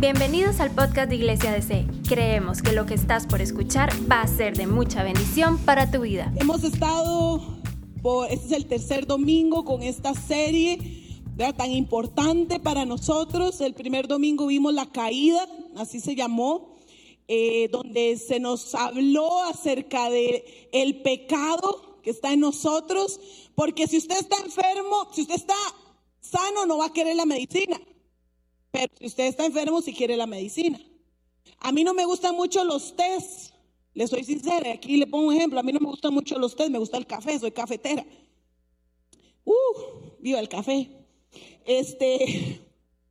Bienvenidos al podcast de Iglesia DC. Creemos que lo que estás por escuchar va a ser de mucha bendición para tu vida. Hemos estado, por, este es el tercer domingo con esta serie tan importante para nosotros. El primer domingo vimos la caída, así se llamó, eh, donde se nos habló acerca de el pecado que está en nosotros, porque si usted está enfermo, si usted está sano, no va a querer la medicina. Pero si usted está enfermo, si quiere la medicina. A mí no me gustan mucho los test. Le soy sincera, aquí le pongo un ejemplo. A mí no me gustan mucho los test, me gusta el café, soy cafetera. Uh, viva el café. Este,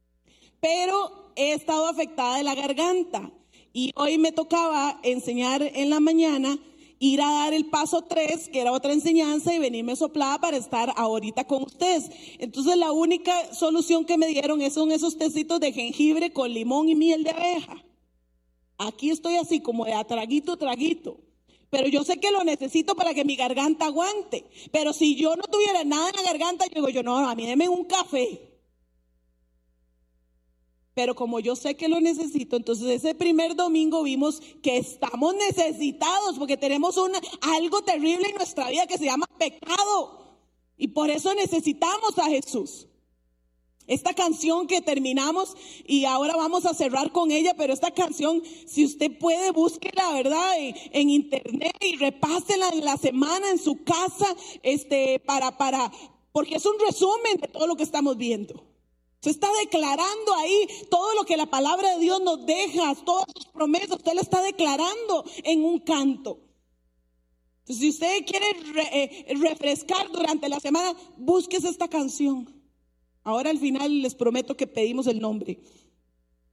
pero he estado afectada de la garganta y hoy me tocaba enseñar en la mañana ir a dar el paso 3, que era otra enseñanza, y venirme soplada para estar ahorita con ustedes. Entonces la única solución que me dieron son esos tecitos de jengibre con limón y miel de abeja. Aquí estoy así como de a traguito, traguito. Pero yo sé que lo necesito para que mi garganta aguante. Pero si yo no tuviera nada en la garganta, yo digo, yo no, a mí denme un café pero como yo sé que lo necesito, entonces ese primer domingo vimos que estamos necesitados porque tenemos algo terrible en nuestra vida que se llama pecado. Y por eso necesitamos a Jesús. Esta canción que terminamos y ahora vamos a cerrar con ella, pero esta canción, si usted puede, búsquela, ¿verdad? En, en internet y repásela en la semana en su casa, este, para, para, porque es un resumen de todo lo que estamos viendo. Se está declarando ahí todo lo que la palabra de Dios nos deja, todas sus promesas, usted lo está declarando en un canto. Entonces, si usted quiere eh, refrescar durante la semana, búsquese esta canción. Ahora al final les prometo que pedimos el nombre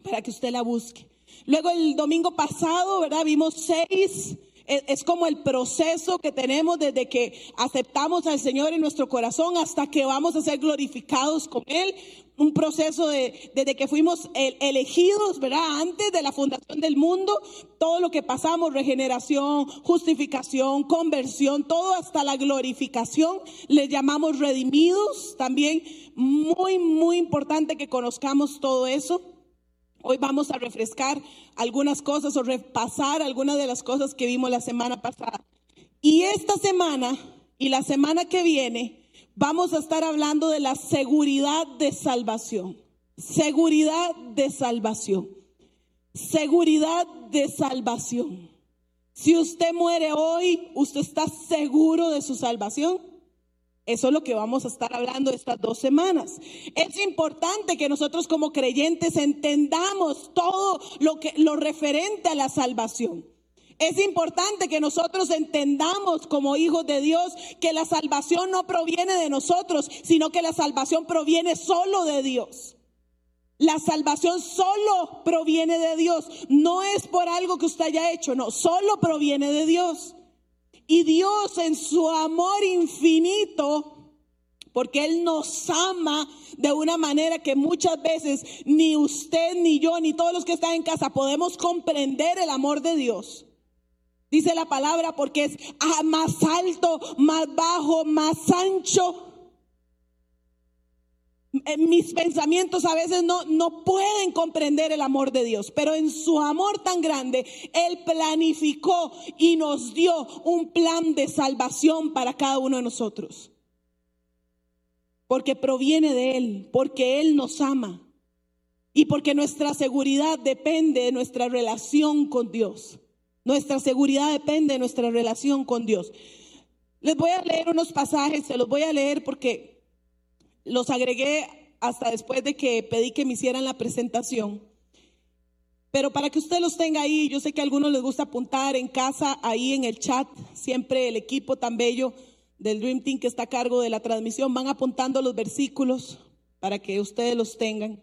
para que usted la busque. Luego el domingo pasado, ¿verdad? Vimos seis es como el proceso que tenemos desde que aceptamos al Señor en nuestro corazón hasta que vamos a ser glorificados con Él. Un proceso de, desde que fuimos elegidos, ¿verdad? Antes de la fundación del mundo, todo lo que pasamos, regeneración, justificación, conversión, todo hasta la glorificación, les llamamos redimidos. También muy, muy importante que conozcamos todo eso. Hoy vamos a refrescar algunas cosas o repasar algunas de las cosas que vimos la semana pasada. Y esta semana y la semana que viene vamos a estar hablando de la seguridad de salvación. Seguridad de salvación. Seguridad de salvación. Si usted muere hoy, ¿usted está seguro de su salvación? Eso es lo que vamos a estar hablando estas dos semanas. Es importante que nosotros como creyentes entendamos todo lo que lo referente a la salvación. Es importante que nosotros entendamos como hijos de Dios que la salvación no proviene de nosotros, sino que la salvación proviene solo de Dios. La salvación solo proviene de Dios. No es por algo que usted haya hecho, no, solo proviene de Dios. Y Dios en su amor infinito, porque Él nos ama de una manera que muchas veces ni usted, ni yo, ni todos los que están en casa podemos comprender el amor de Dios. Dice la palabra porque es más alto, más bajo, más ancho mis pensamientos a veces no, no pueden comprender el amor de Dios, pero en su amor tan grande, Él planificó y nos dio un plan de salvación para cada uno de nosotros. Porque proviene de Él, porque Él nos ama y porque nuestra seguridad depende de nuestra relación con Dios. Nuestra seguridad depende de nuestra relación con Dios. Les voy a leer unos pasajes, se los voy a leer porque los agregué hasta después de que pedí que me hicieran la presentación. Pero para que usted los tenga ahí, yo sé que a algunos les gusta apuntar en casa, ahí en el chat, siempre el equipo tan bello del Dream Team que está a cargo de la transmisión van apuntando los versículos para que ustedes los tengan.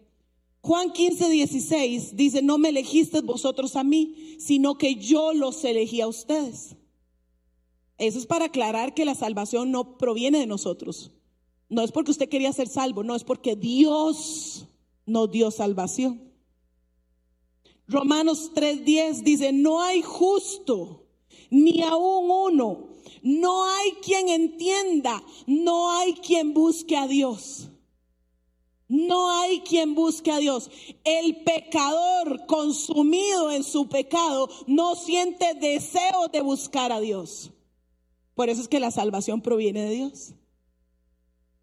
Juan 15, 16 dice, no me elegiste vosotros a mí, sino que yo los elegí a ustedes. Eso es para aclarar que la salvación no proviene de nosotros. No es porque usted quería ser salvo, no es porque Dios nos dio salvación. Romanos 3:10 dice, no hay justo, ni aún uno, no hay quien entienda, no hay quien busque a Dios. No hay quien busque a Dios. El pecador consumido en su pecado no siente deseo de buscar a Dios. Por eso es que la salvación proviene de Dios.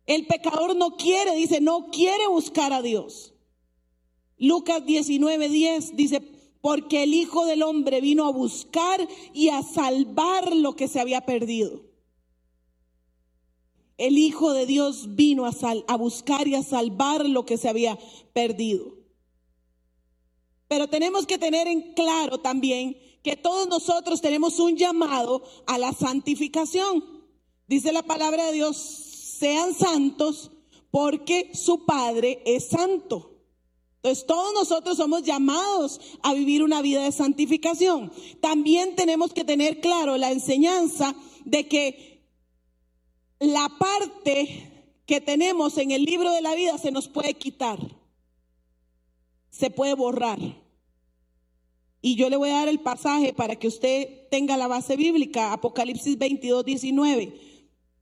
El pecador no quiere, dice, no quiere buscar a Dios. Lucas 19:10 dice, porque el Hijo del Hombre vino a buscar y a salvar lo que se había perdido. El Hijo de Dios vino a buscar y a salvar lo que se había perdido. Pero tenemos que tener en claro también que todos nosotros tenemos un llamado a la santificación. Dice la palabra de Dios, sean santos porque su Padre es santo. Entonces todos nosotros somos llamados a vivir una vida de santificación. También tenemos que tener claro la enseñanza de que la parte que tenemos en el libro de la vida se nos puede quitar, se puede borrar. Y yo le voy a dar el pasaje para que usted tenga la base bíblica, Apocalipsis 22, 19.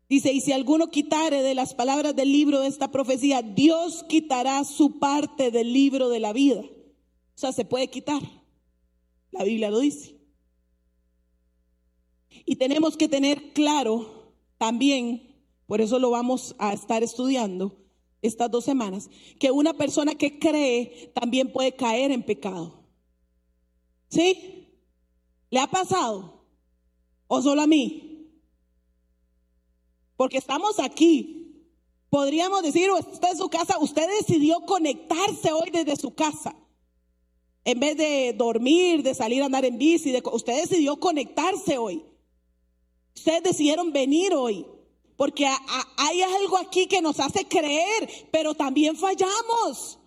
Dice, y si alguno quitare de las palabras del libro de esta profecía, Dios quitará su parte del libro de la vida. O sea, se puede quitar. La Biblia lo dice. Y tenemos que tener claro también por eso lo vamos a estar estudiando estas dos semanas, que una persona que cree también puede caer en pecado. ¿Sí? ¿Le ha pasado? ¿O solo a mí? Porque estamos aquí. Podríamos decir, usted en su casa, usted decidió conectarse hoy desde su casa. En vez de dormir, de salir a andar en bici, usted decidió conectarse hoy. Ustedes decidieron venir hoy. Porque hay algo aquí que nos hace creer, pero también fallamos.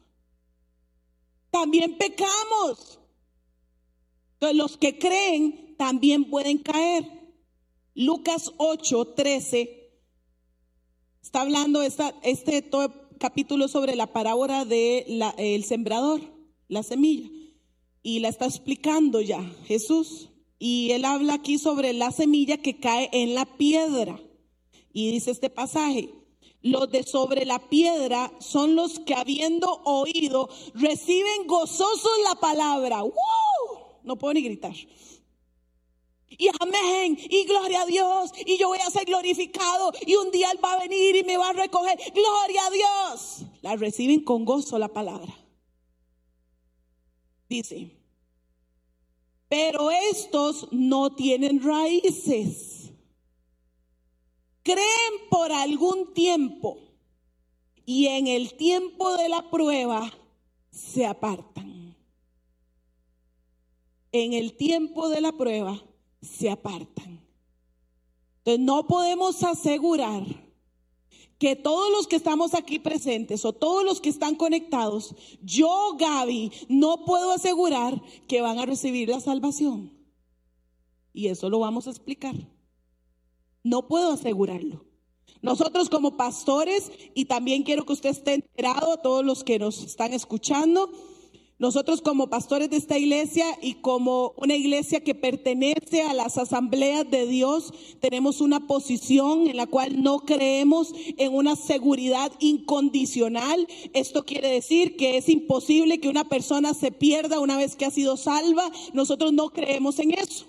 También pecamos. Entonces los que creen también pueden caer. Lucas 8, 13. Está hablando este capítulo sobre la parábola del sembrador, la semilla. Y la está explicando ya Jesús. Y él habla aquí sobre la semilla que cae en la piedra. Y dice este pasaje, los de sobre la piedra son los que habiendo oído reciben gozosos la palabra. ¡Wow! No puedo ni gritar. Y amén, y gloria a Dios, y yo voy a ser glorificado, y un día Él va a venir y me va a recoger. Gloria a Dios. La reciben con gozo la palabra. Dice, pero estos no tienen raíces creen por algún tiempo y en el tiempo de la prueba se apartan. En el tiempo de la prueba se apartan. Entonces no podemos asegurar que todos los que estamos aquí presentes o todos los que están conectados, yo, Gaby, no puedo asegurar que van a recibir la salvación. Y eso lo vamos a explicar. No puedo asegurarlo. Nosotros como pastores, y también quiero que usted esté enterado, todos los que nos están escuchando, nosotros como pastores de esta iglesia y como una iglesia que pertenece a las asambleas de Dios, tenemos una posición en la cual no creemos en una seguridad incondicional. Esto quiere decir que es imposible que una persona se pierda una vez que ha sido salva. Nosotros no creemos en eso.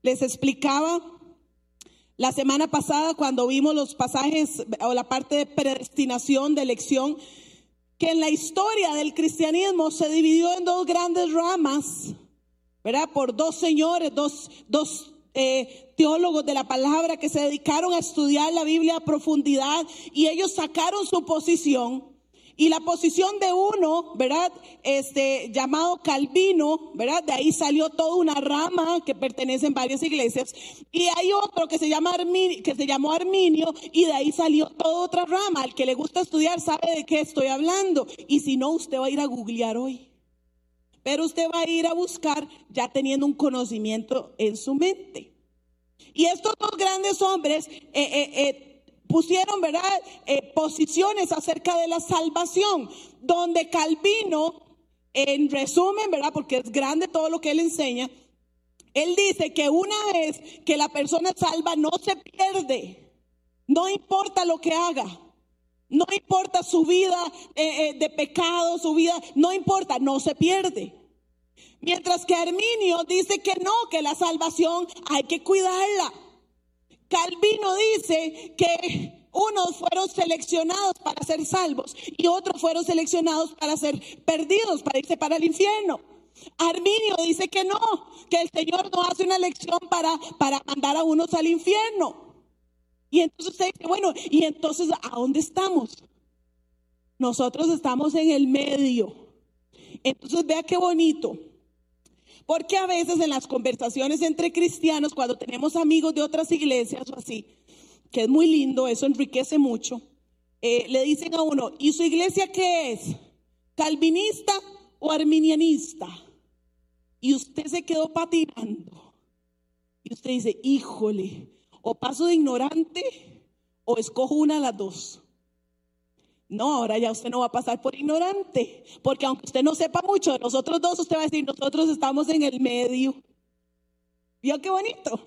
Les explicaba la semana pasada cuando vimos los pasajes o la parte de predestinación, de elección, que en la historia del cristianismo se dividió en dos grandes ramas, ¿verdad? Por dos señores, dos, dos eh, teólogos de la palabra que se dedicaron a estudiar la Biblia a profundidad y ellos sacaron su posición y la posición de uno, ¿verdad? Este, llamado Calvino, ¿verdad? De ahí salió toda una rama que pertenece en varias iglesias. Y hay otro que se, llama que se llamó Arminio y de ahí salió toda otra rama. Al que le gusta estudiar sabe de qué estoy hablando. Y si no, usted va a ir a googlear hoy. Pero usted va a ir a buscar ya teniendo un conocimiento en su mente. Y estos dos grandes hombres, eh, eh, eh pusieron, ¿verdad?, eh, posiciones acerca de la salvación, donde Calvino, en resumen, ¿verdad?, porque es grande todo lo que él enseña, él dice que una vez que la persona salva no se pierde, no importa lo que haga. No importa su vida eh, eh, de pecado, su vida, no importa, no se pierde. Mientras que Arminio dice que no, que la salvación hay que cuidarla. Calvino dice que unos fueron seleccionados para ser salvos y otros fueron seleccionados para ser perdidos, para irse para el infierno. Arminio dice que no, que el Señor no hace una elección para, para mandar a unos al infierno. Y entonces usted dice, bueno, ¿y entonces a dónde estamos? Nosotros estamos en el medio. Entonces vea qué bonito. Porque a veces en las conversaciones entre cristianos, cuando tenemos amigos de otras iglesias o así, que es muy lindo, eso enriquece mucho, eh, le dicen a uno, ¿y su iglesia qué es? ¿Calvinista o arminianista? Y usted se quedó patinando. Y usted dice, híjole, o paso de ignorante o escojo una de las dos. No, ahora ya usted no va a pasar por ignorante, porque aunque usted no sepa mucho de nosotros dos, usted va a decir, nosotros estamos en el medio. ¿Vio qué bonito?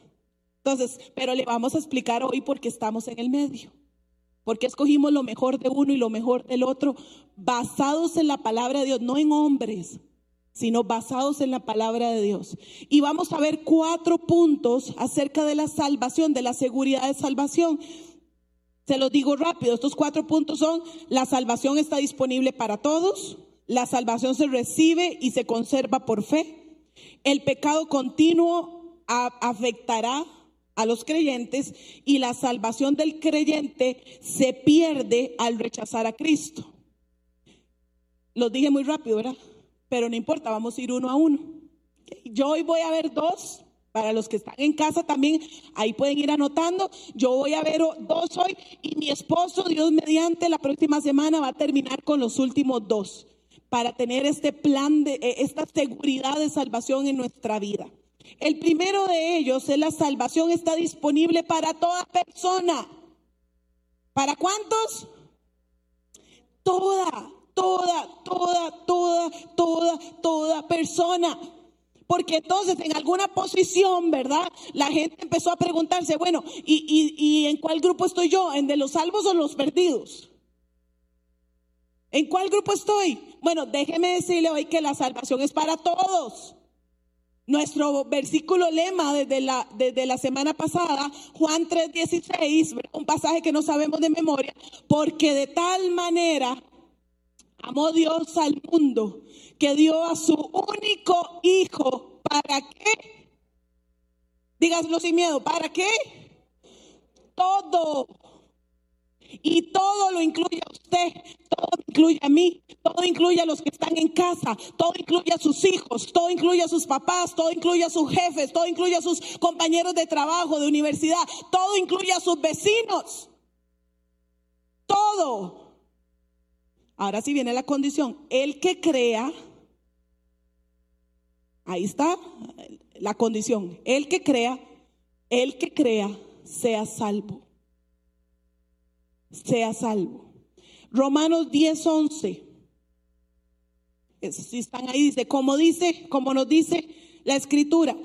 Entonces, pero le vamos a explicar hoy por qué estamos en el medio. Porque escogimos lo mejor de uno y lo mejor del otro, basados en la palabra de Dios, no en hombres, sino basados en la palabra de Dios. Y vamos a ver cuatro puntos acerca de la salvación, de la seguridad de salvación. Se los digo rápido, estos cuatro puntos son, la salvación está disponible para todos, la salvación se recibe y se conserva por fe, el pecado continuo afectará a los creyentes y la salvación del creyente se pierde al rechazar a Cristo. Los dije muy rápido, ¿verdad? Pero no importa, vamos a ir uno a uno. Yo hoy voy a ver dos para los que están en casa también, ahí pueden ir anotando. Yo voy a ver dos hoy y mi esposo, Dios mediante, la próxima semana va a terminar con los últimos dos para tener este plan de eh, esta seguridad de salvación en nuestra vida. El primero de ellos es la salvación está disponible para toda persona. ¿Para cuántos? Toda, toda, toda, toda, toda, toda persona. Porque entonces en alguna posición, ¿verdad? La gente empezó a preguntarse, bueno, ¿y, en cuál grupo estoy yo? ¿En de los salvos o los perdidos? ¿En cuál grupo estoy? Bueno, déjeme decirle hoy que la salvación es para todos. Nuestro versículo lema desde la, desde la semana pasada, Juan 3:16, un pasaje que no sabemos de memoria, porque de tal manera amó Dios al mundo que dio a su único hijo. ¿Para qué? Dígaslo sin miedo. ¿Para qué? Todo. Y todo lo incluye a usted, todo incluye a mí, todo incluye a los que están en casa, todo incluye a sus hijos, todo incluye a sus papás, todo incluye a sus jefes, todo incluye a sus compañeros de trabajo, de universidad, todo incluye a sus vecinos. Todo. Ahora sí viene la condición. El que crea Ahí está la condición. El que crea, el que crea, sea salvo. Sea salvo. Romanos 10, 11. Si están ahí, dice, como dice, como nos dice la escritura,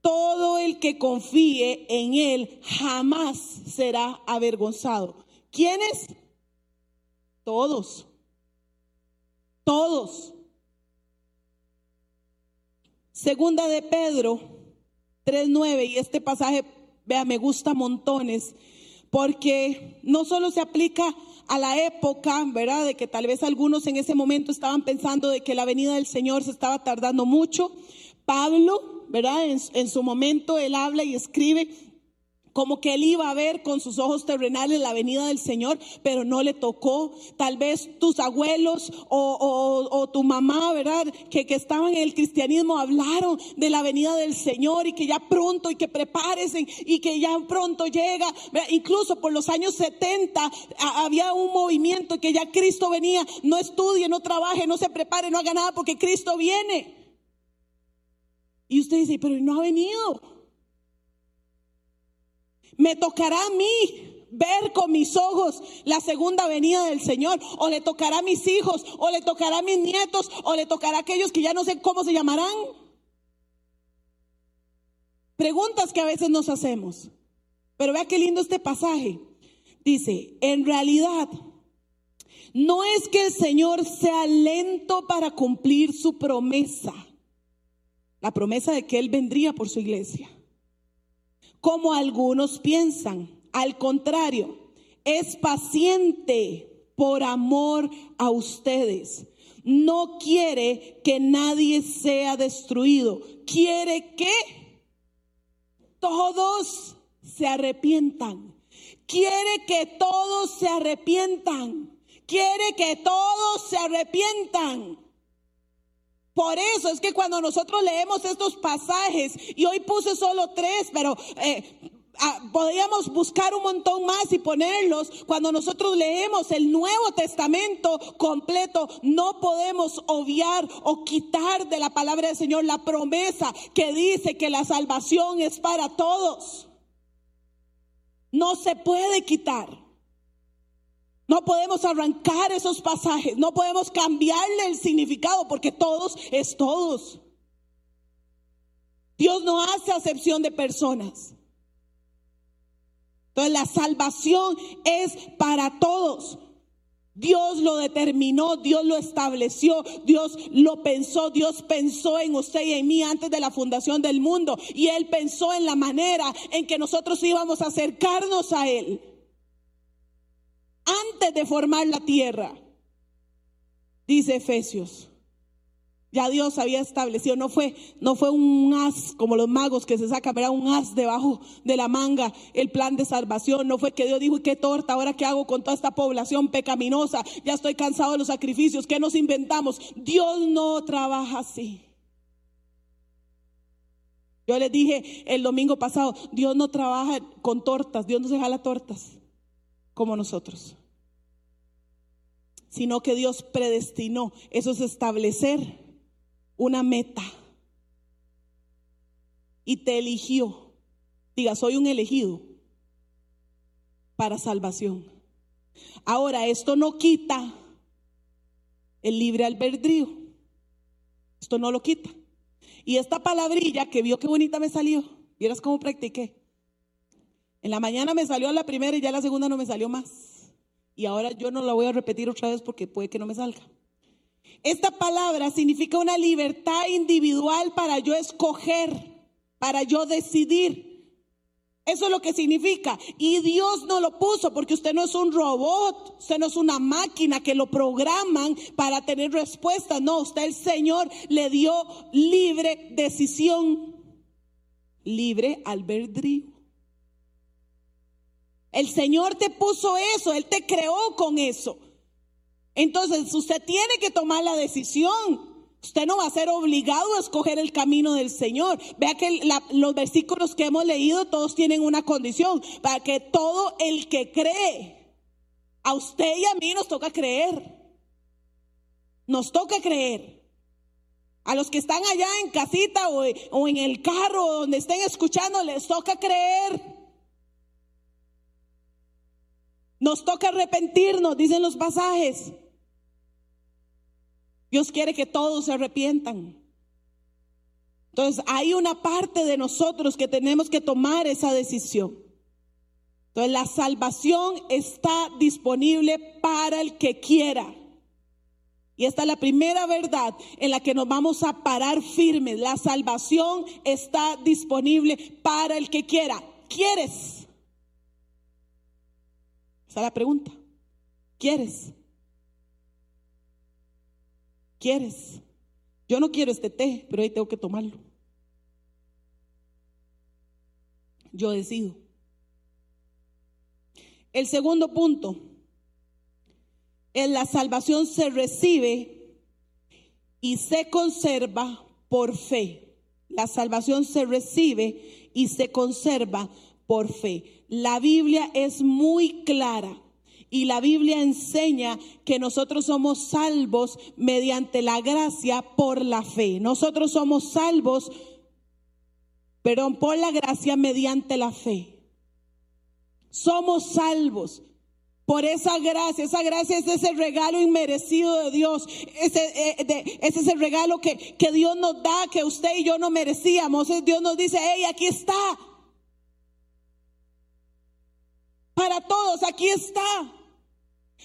todo el que confíe en él jamás será avergonzado. ¿Quiénes? Todos. Todos. Segunda de Pedro 3.9 y este pasaje, vea, me gusta montones, porque no solo se aplica a la época, ¿verdad? De que tal vez algunos en ese momento estaban pensando de que la venida del Señor se estaba tardando mucho. Pablo, ¿verdad? En, en su momento él habla y escribe como que él iba a ver con sus ojos terrenales la venida del Señor, pero no le tocó. Tal vez tus abuelos o, tu mamá, ¿verdad? Que, estaban en el cristianismo hablaron de la venida del Señor y que ya pronto y que prepárense y que ya pronto llega. Incluso por los años 70 había un movimiento que ya Cristo venía. No estudie, no trabaje, no se prepare, no haga nada porque Cristo viene. Y usted dice, pero no ha venido. Me tocará a mí ver con mis ojos la segunda venida del Señor, o le tocará a mis hijos, o le tocará a mis nietos, o le tocará a aquellos que ya no sé cómo se llamarán. Preguntas que a veces nos hacemos. Pero vea qué lindo este pasaje. Dice, en realidad, No es que el Señor sea lento para cumplir su promesa, la promesa de que Él vendría por su iglesia, como algunos piensan. Al contrario, es paciente por amor a ustedes. No quiere que nadie sea destruido. Quiere que todos se arrepientan. Quiere que todos se arrepientan. Quiere que todos se arrepientan. Por eso es que cuando nosotros leemos estos pasajes, y hoy puse solo tres, pero eh, Ah, podríamos buscar un montón más y ponerlos. Cuando nosotros leemos el Nuevo Testamento completo, no podemos obviar o quitar de la palabra del Señor la promesa que dice que la salvación es para todos. No se puede quitar. No podemos arrancar esos pasajes, no podemos cambiarle el significado porque todos es todos. Dios no hace acepción de personas. Entonces la salvación es para todos. Dios lo determinó, Dios lo estableció, Dios lo pensó, Dios pensó en usted y en mí antes de la fundación del mundo y Él pensó en la manera en que nosotros íbamos a acercarnos a Él antes de formar la tierra, dice Efesios. Ya Dios había establecido, no fue, no fue un as como los magos que se sacan, era un as debajo de la manga el plan de salvación. No fue que Dios dijo, ¿y qué torta? ¿Ahora qué hago con toda esta población pecaminosa? Ya estoy cansado de los sacrificios, ¿qué nos inventamos? Dios no trabaja así. Yo les dije el domingo pasado, Dios no trabaja con tortas, Dios no se jala tortas como nosotros, sino que Dios predestinó, eso es establecer una meta y te eligió. Diga, soy un elegido para salvación. Ahora, esto no quita el libre albedrío. Esto no lo quita. Y esta palabrilla que vio qué bonita me salió, vieras cómo practiqué. En la mañana me salió la primera y ya la segunda no me salió más. Y ahora yo no la voy a repetir otra vez porque puede que no me salga. Esta palabra significa una libertad individual para yo escoger, para yo decidir. Eso es lo que significa. Y Dios no lo puso porque usted no es un robot, usted no es una máquina que lo programan para tener respuesta. No, usted el Señor le dio libre decisión, libre albedrío. El Señor te puso eso, Él te creó con eso. Entonces usted tiene que tomar la decisión. Usted no va a ser obligado a escoger el camino del Señor. Vea que los versículos que hemos leído todos tienen una condición, para que todo el que cree, a usted y a mí nos toca creer. Nos toca creer. A los que están allá en casita o, o en el carro donde estén escuchando, les toca creer. Nos toca arrepentirnos, dicen los pasajes. Dios quiere que todos se arrepientan. Entonces hay una parte de nosotros que tenemos que tomar esa decisión. Entonces la salvación está disponible para el que quiera. Y esta es la primera verdad en la que nos vamos a parar firmes. La salvación está disponible para el que quiera. ¿Quieres? Esa es la pregunta. ¿Quieres? ¿Quieres? Yo no quiero este té, pero ahí tengo que tomarlo. Yo decido. El segundo punto en la salvación se recibe y se conserva por fe. La salvación se recibe y se conserva por fe. La Biblia es muy clara y la Biblia enseña que nosotros somos salvos mediante la gracia por la fe. Nosotros somos salvos, perdón, por la gracia mediante la fe. Somos salvos por esa gracia. Esa gracia es ese regalo inmerecido de Dios. Ese, eh, es ese regalo que, que Dios nos da, que usted y yo no merecíamos. Dios nos dice, hey, aquí está. Para todos, aquí está.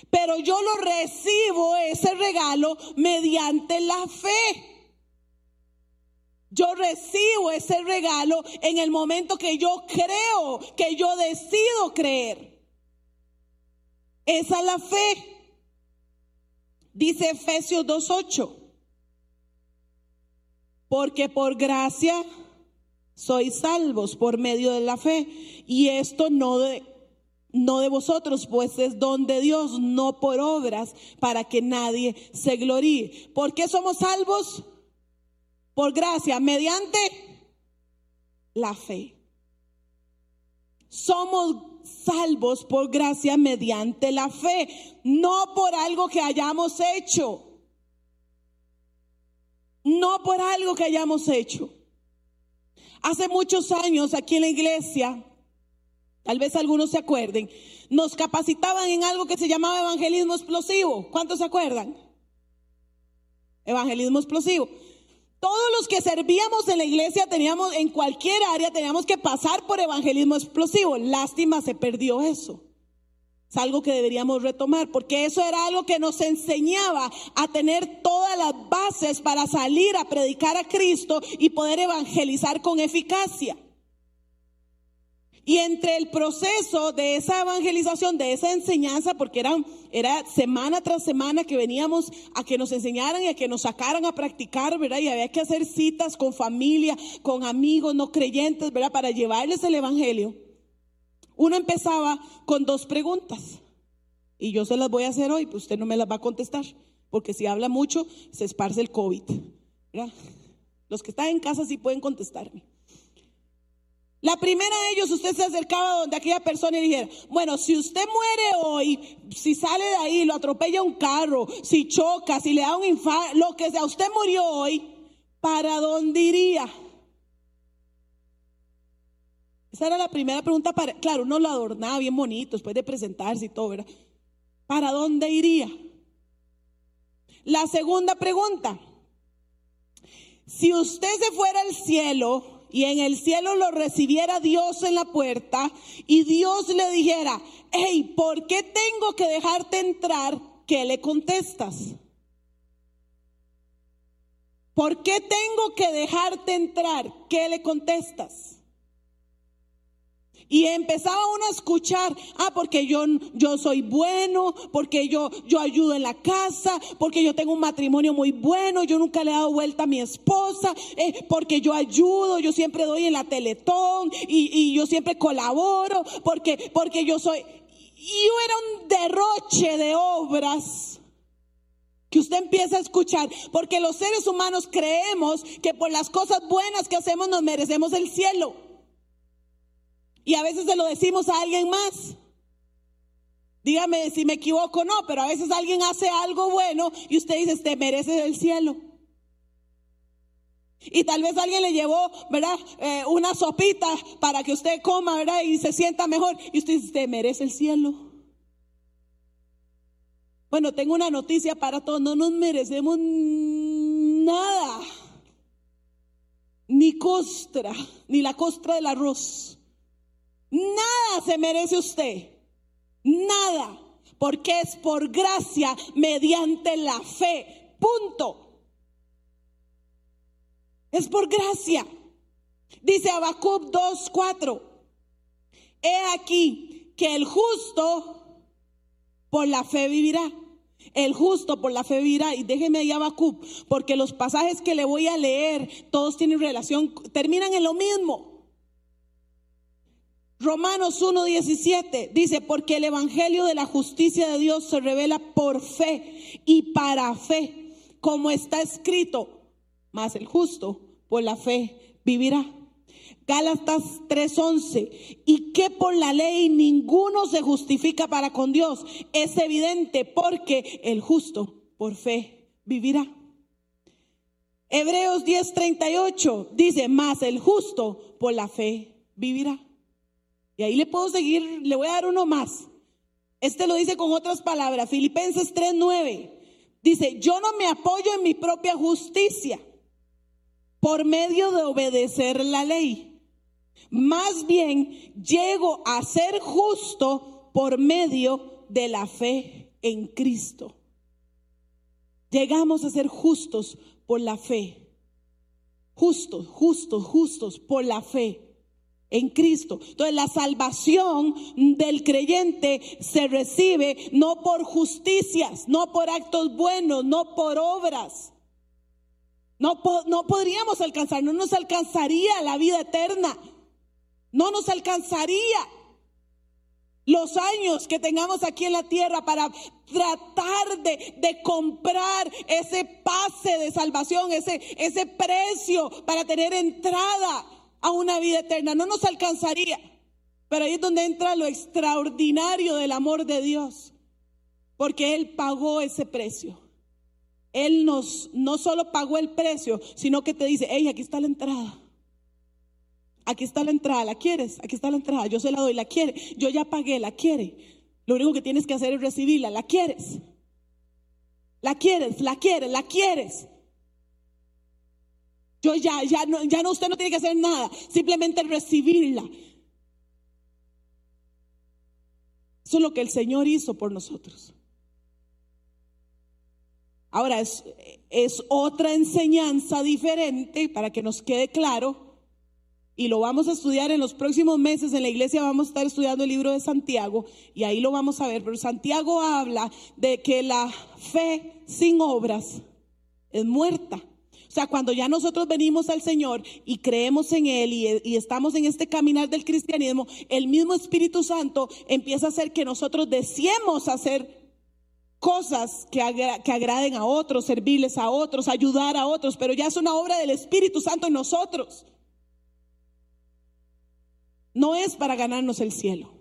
Pero yo lo recibo, ese regalo, mediante la fe. Yo recibo ese regalo en el momento que yo creo, que yo decido creer. Esa es la fe. Dice Efesios 2.8. Porque por gracia sois salvos por medio de la fe. Y esto no de, no de vosotros, pues es don de Dios, no por obras, para que nadie se gloríe. ¿Por qué somos salvos? Por gracia, mediante la fe. Somos salvos por gracia mediante la fe, no por algo que hayamos hecho. No por algo que hayamos hecho. Hace muchos años aquí en la iglesia, tal vez algunos se acuerden, nos capacitaban en algo que se llamaba evangelismo explosivo. ¿Cuántos se acuerdan? Evangelismo explosivo. Todos los que servíamos en la iglesia teníamos, en cualquier área, teníamos que pasar por evangelismo explosivo. Lástima, se perdió eso. Es algo que deberíamos retomar, porque eso era algo que nos enseñaba a tener todas las bases para salir a predicar a Cristo y poder evangelizar con eficacia. Y entre el proceso de esa evangelización, de esa enseñanza, porque era, era semana tras semana que veníamos a que nos enseñaran y a que nos sacaran a practicar, ¿verdad? Y había que hacer citas con familia, con amigos no creyentes, ¿verdad? Para llevarles el Evangelio. Uno empezaba con dos preguntas. Y yo se las voy a hacer hoy, pues usted no me las va a contestar. Porque si habla mucho, se esparce el COVID. ¿verdad? Los que están en casa sí pueden contestarme. La primera de ellos, usted se acercaba donde aquella persona y dijera, bueno, si usted muere hoy, si sale de ahí, lo atropella un carro, si choca, si le da un infarto, lo que sea, usted murió hoy, ¿para dónde iría? Esa era la primera pregunta para, claro, uno lo adornaba bien bonito después de presentarse y todo, ¿verdad? ¿Para dónde iría? La segunda pregunta, si usted se fuera al cielo, y en el cielo lo recibiera Dios en la puerta y Dios le dijera, hey, ¿por qué tengo que dejarte entrar? ¿Qué le contestas? ¿Por qué tengo que dejarte entrar? ¿Qué le contestas? Y empezaba uno a escuchar, ah, porque yo, yo soy bueno, porque yo, yo ayudo en la casa, porque yo tengo un matrimonio muy bueno, yo nunca le he dado vuelta a mi esposa, eh, porque yo ayudo, yo siempre doy en la teletón y, y yo siempre colaboro, porque, porque yo soy... Y era un derroche de obras que usted empieza a escuchar, porque los seres humanos creemos que por las cosas buenas que hacemos nos merecemos el cielo. Y a veces se lo decimos a alguien más. Dígame si me equivoco o no, pero a veces alguien hace algo bueno y usted dice, te mereces el cielo. Y tal vez alguien le llevó, ¿verdad? Eh, una sopita para que usted coma, ¿verdad? Y se sienta mejor. Y usted dice, te merece el cielo. Bueno, tengo una noticia para todos. No nos merecemos nada. Ni costra, ni la costra del arroz. Nada se merece usted. Nada. Porque es por gracia mediante la fe. Punto. Es por gracia. Dice Habacuc 2:4. He aquí que el justo por la fe vivirá. El justo por la fe vivirá. Y déjeme ahí Habacuc, porque los pasajes que le voy a leer, todos tienen relación, terminan en lo mismo. Romanos 1.17 dice, porque el Evangelio de la justicia de Dios se revela por fe y para fe, como está escrito, más el justo por la fe vivirá. Gálatas 3:11, y que por la ley ninguno se justifica para con Dios, es evidente porque el justo por fe vivirá. Hebreos 10:38 dice, más el justo por la fe vivirá. Y ahí le puedo seguir, le voy a dar uno más. Este lo dice con otras palabras, Filipenses 3:9. Dice, yo no me apoyo en mi propia justicia por medio de obedecer la ley. Más bien llego a ser justo por medio de la fe en Cristo. Llegamos a ser justos por la fe. Justos, justos, justos por la fe en Cristo. Entonces la salvación del creyente se recibe no por justicias, no por actos buenos, no por obras. No, no podríamos alcanzar, no nos alcanzaría la vida eterna. No nos alcanzaría los años que tengamos aquí en la tierra para tratar de, de, comprar ese pase de salvación, ese, ese precio para tener entrada a una vida eterna. No nos alcanzaría. Pero ahí es donde entra lo extraordinario del amor de Dios. Porque Él pagó ese precio. Él nos no solo pagó el precio, sino que te dice, hey, aquí está la entrada. Aquí está la entrada, ¿la quieres? Aquí está la entrada, yo se la doy, ¿la quiere? Yo ya pagué, ¿la quiere? Lo único que tienes que hacer es recibirla, ¿la quieres? ¿La quieres? ¿La quieres? ¿La quieres? Yo ya, ya no, ya no, usted no tiene que hacer nada, simplemente recibirla. Eso es lo que el Señor hizo por nosotros. Ahora es, es otra enseñanza diferente para que nos quede claro y lo vamos a estudiar en los próximos meses en la iglesia vamos a estar estudiando el libro de Santiago y ahí lo vamos a ver, pero Santiago habla de que la fe sin obras es muerta. O sea, cuando ya nosotros venimos al Señor y creemos en Él y, estamos en este caminar del cristianismo, el mismo Espíritu Santo empieza a hacer que nosotros deseemos hacer cosas que, que agraden a otros, servirles a otros, ayudar a otros, pero ya es una obra del Espíritu Santo en nosotros. No es para ganarnos el cielo.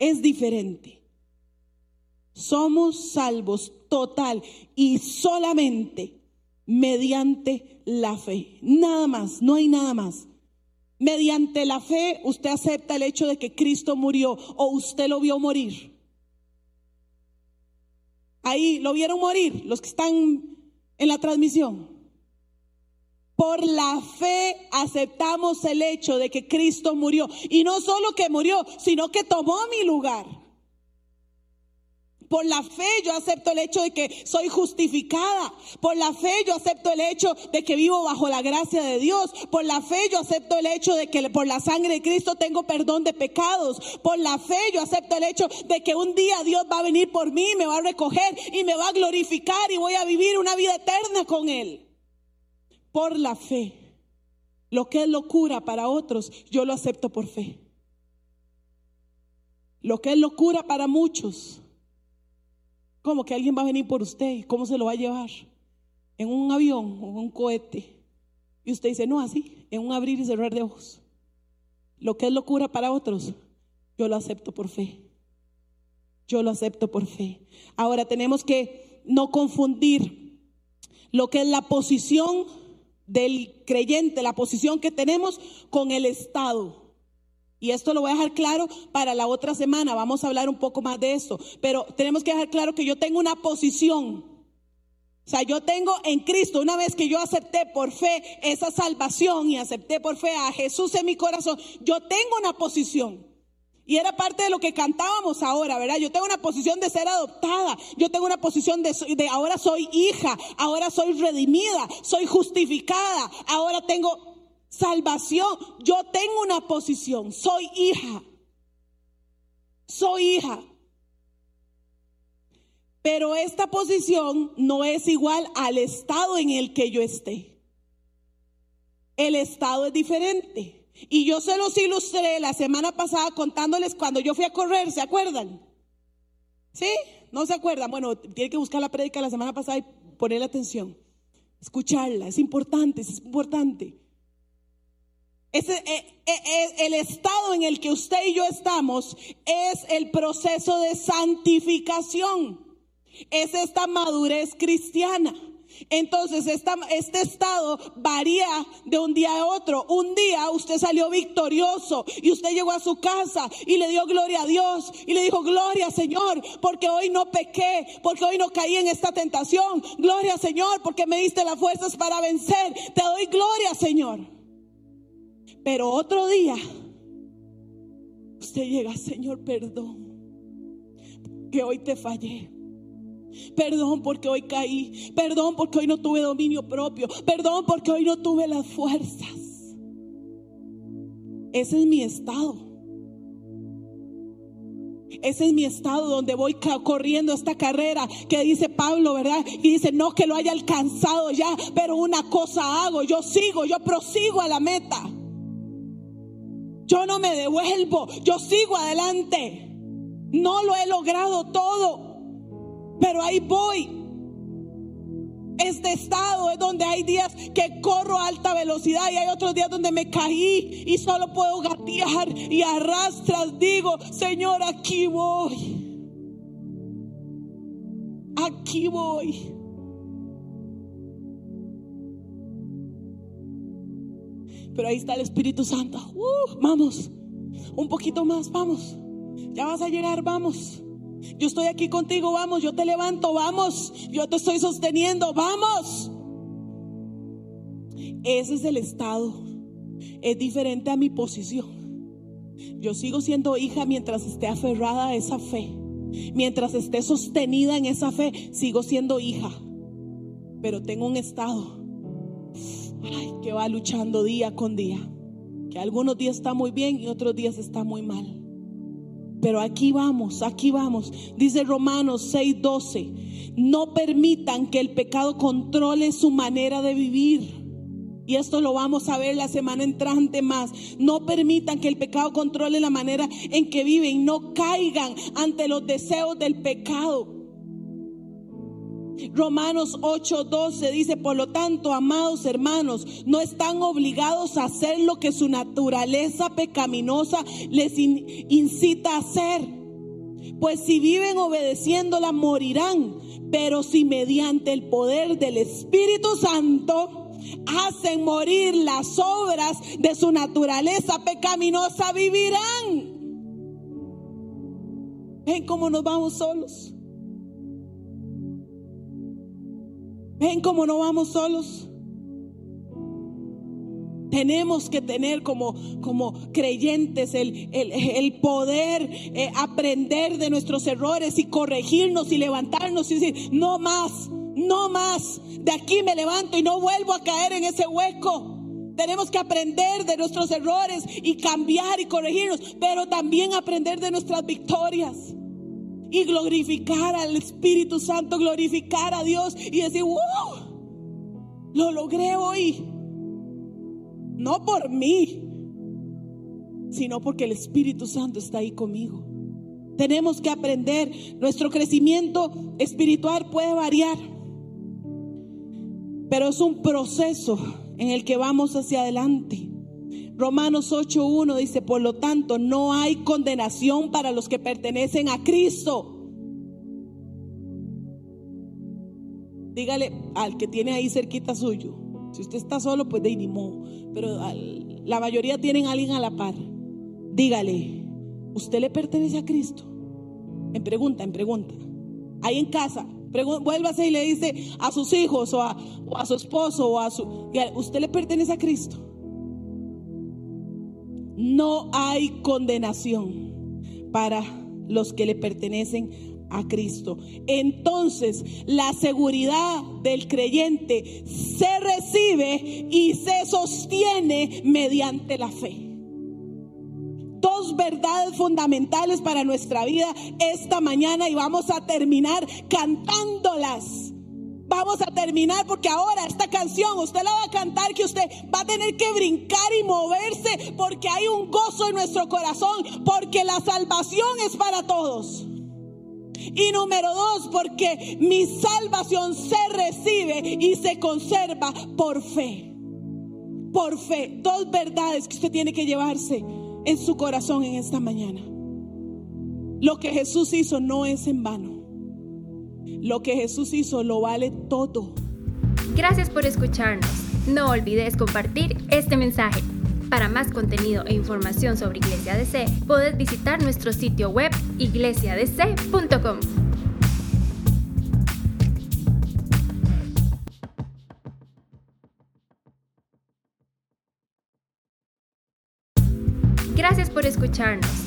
Es diferente. Somos salvos total y solamente mediante la fe. Nada más, no hay nada más. Mediante la fe usted acepta el hecho de que Cristo murió o usted lo vio morir. Ahí lo vieron morir los que están en la transmisión. Por la fe aceptamos el hecho de que Cristo murió. Y no solo que murió, sino que tomó mi lugar. Por la fe yo acepto el hecho de que soy justificada. Por la fe yo acepto el hecho de que vivo bajo la gracia de Dios. Por la fe yo acepto el hecho de que por la sangre de Cristo tengo perdón de pecados. Por la fe yo acepto el hecho de que un día Dios va a venir por mí, me va a recoger y me va a glorificar y voy a vivir una vida eterna con Él. Por la fe. Lo que es locura para otros, yo lo acepto por fe. Lo que es locura para muchos, ¿Cómo que alguien va a venir por usted? ¿Y cómo se lo va a llevar? ¿En un avión o en un cohete? Y usted dice, no, así, en un abrir y cerrar de ojos. Lo que es locura para otros, yo lo acepto por fe. Yo lo acepto por fe. Ahora tenemos que no confundir lo que es la posición del creyente, la posición que tenemos con el Estado. Y esto lo voy a dejar claro para la otra semana. Vamos a hablar un poco más de esto. Pero tenemos que dejar claro que yo tengo una posición. O sea, yo tengo en Cristo, una vez que yo acepté por fe esa salvación y acepté por fe a Jesús en mi corazón, yo tengo una posición. Y era parte de lo que cantábamos ahora, ¿verdad? Yo tengo una posición de ser adoptada. Yo tengo una posición de, de, ahora soy hija, ahora soy redimida, soy justificada, ahora tengo salvación. Yo tengo una posición, soy hija. Soy hija. Pero esta posición no es igual al estado en el que yo esté. El estado es diferente. Y yo se los ilustré la semana pasada contándoles cuando yo fui a correr, ¿se acuerdan? ¿Sí? ¿No se acuerdan? Bueno, tiene que buscar la prédica la semana pasada y ponerle atención. Escucharla, es importante, es importante. Ese, eh, eh, eh, el estado en el que usted y yo estamos es el proceso de santificación. Es esta madurez cristiana. Entonces, este estado varía de un día a otro. Un día usted salió victorioso y usted llegó a su casa y le dio gloria a Dios y le dijo, gloria Señor, porque hoy no pequé, porque hoy no caí en esta tentación. Gloria Señor, porque me diste las fuerzas para vencer. Te doy gloria Señor. Pero otro día, usted llega, Señor, perdón. que hoy te fallé. Perdón porque hoy caí. Perdón porque hoy no tuve dominio propio. Perdón porque hoy no tuve las fuerzas. Ese es mi estado. Ese es mi estado donde voy corriendo esta carrera que dice Pablo, ¿verdad? Y dice, no que lo haya alcanzado ya, pero una cosa hago, yo sigo, yo prosigo a la meta. Yo no me devuelvo, yo sigo adelante. No lo he logrado todo, pero ahí voy. Este estado es donde hay días que corro a alta velocidad y hay otros días donde me caí y solo puedo gatear y arrastras. Digo, Señor, aquí voy. Aquí voy. Pero ahí está el Espíritu Santo. Uh, vamos, un poquito más, vamos. Ya vas a llegar, vamos. Yo estoy aquí contigo, vamos, yo te levanto, vamos, yo te estoy sosteniendo, vamos. Ese es el estado. Es diferente a mi posición. Yo sigo siendo hija mientras esté aferrada a esa fe. Mientras esté sostenida en esa fe, sigo siendo hija. Pero tengo un estado que va luchando día con día. Que algunos días está muy bien y otros días está muy mal. Pero aquí vamos, aquí vamos. Dice Romanos 6:12, no permitan que el pecado controle su manera de vivir. Y esto lo vamos a ver la semana entrante más. No permitan que el pecado controle la manera en que viven. No caigan ante los deseos del pecado. Romanos 8:12 dice, por lo tanto, amados hermanos, no están obligados a hacer lo que su naturaleza pecaminosa les incita a hacer. Pues si viven obedeciéndola, morirán. Pero si mediante el poder del Espíritu Santo hacen morir las obras de su naturaleza pecaminosa, vivirán. ¿Ven cómo nos vamos solos? Ven como no vamos solos. Tenemos que tener como, como creyentes el, el, poder eh, aprender de nuestros errores y corregirnos y levantarnos y decir, no más, no más, de aquí me levanto y no vuelvo a caer en ese hueco. Tenemos que aprender de nuestros errores y cambiar y corregirnos, pero también aprender de nuestras victorias y glorificar al Espíritu Santo, glorificar a Dios y decir, wow, lo logré hoy. No por mí, sino porque el Espíritu Santo está ahí conmigo. Tenemos que aprender, nuestro crecimiento espiritual puede variar, pero es un proceso en el que vamos hacia adelante. Romanos 8.1 dice, por lo tanto, no hay condenación para los que pertenecen a Cristo. Dígale al que tiene ahí cerquita suyo. Si usted está solo, pues de inimo. Pero la mayoría tienen a alguien a la par. Dígale, ¿usted le pertenece a Cristo? En pregunta, en pregunta. Ahí en casa, vuélvase y le dice a sus hijos o a, su esposo o a su... ¿Usted le pertenece a Cristo? No hay condenación para los que le pertenecen a Cristo. Entonces, la seguridad del creyente se recibe y se sostiene mediante la fe. Dos verdades fundamentales para nuestra vida esta mañana y vamos a terminar cantándolas Vamos a terminar porque ahora esta canción usted la va a cantar que usted va a tener que brincar y moverse porque hay un gozo en nuestro corazón, porque la salvación es para todos. Y número dos, porque mi salvación se recibe y se conserva por fe. Por fe. Dos verdades que usted tiene que llevarse en su corazón en esta mañana. Lo que Jesús hizo no es en vano. Lo que Jesús hizo lo vale todo. Gracias por escucharnos. No olvides compartir este mensaje. Para más contenido e información sobre Iglesia DC, puedes visitar nuestro sitio web iglesiadc.com. Gracias por escucharnos.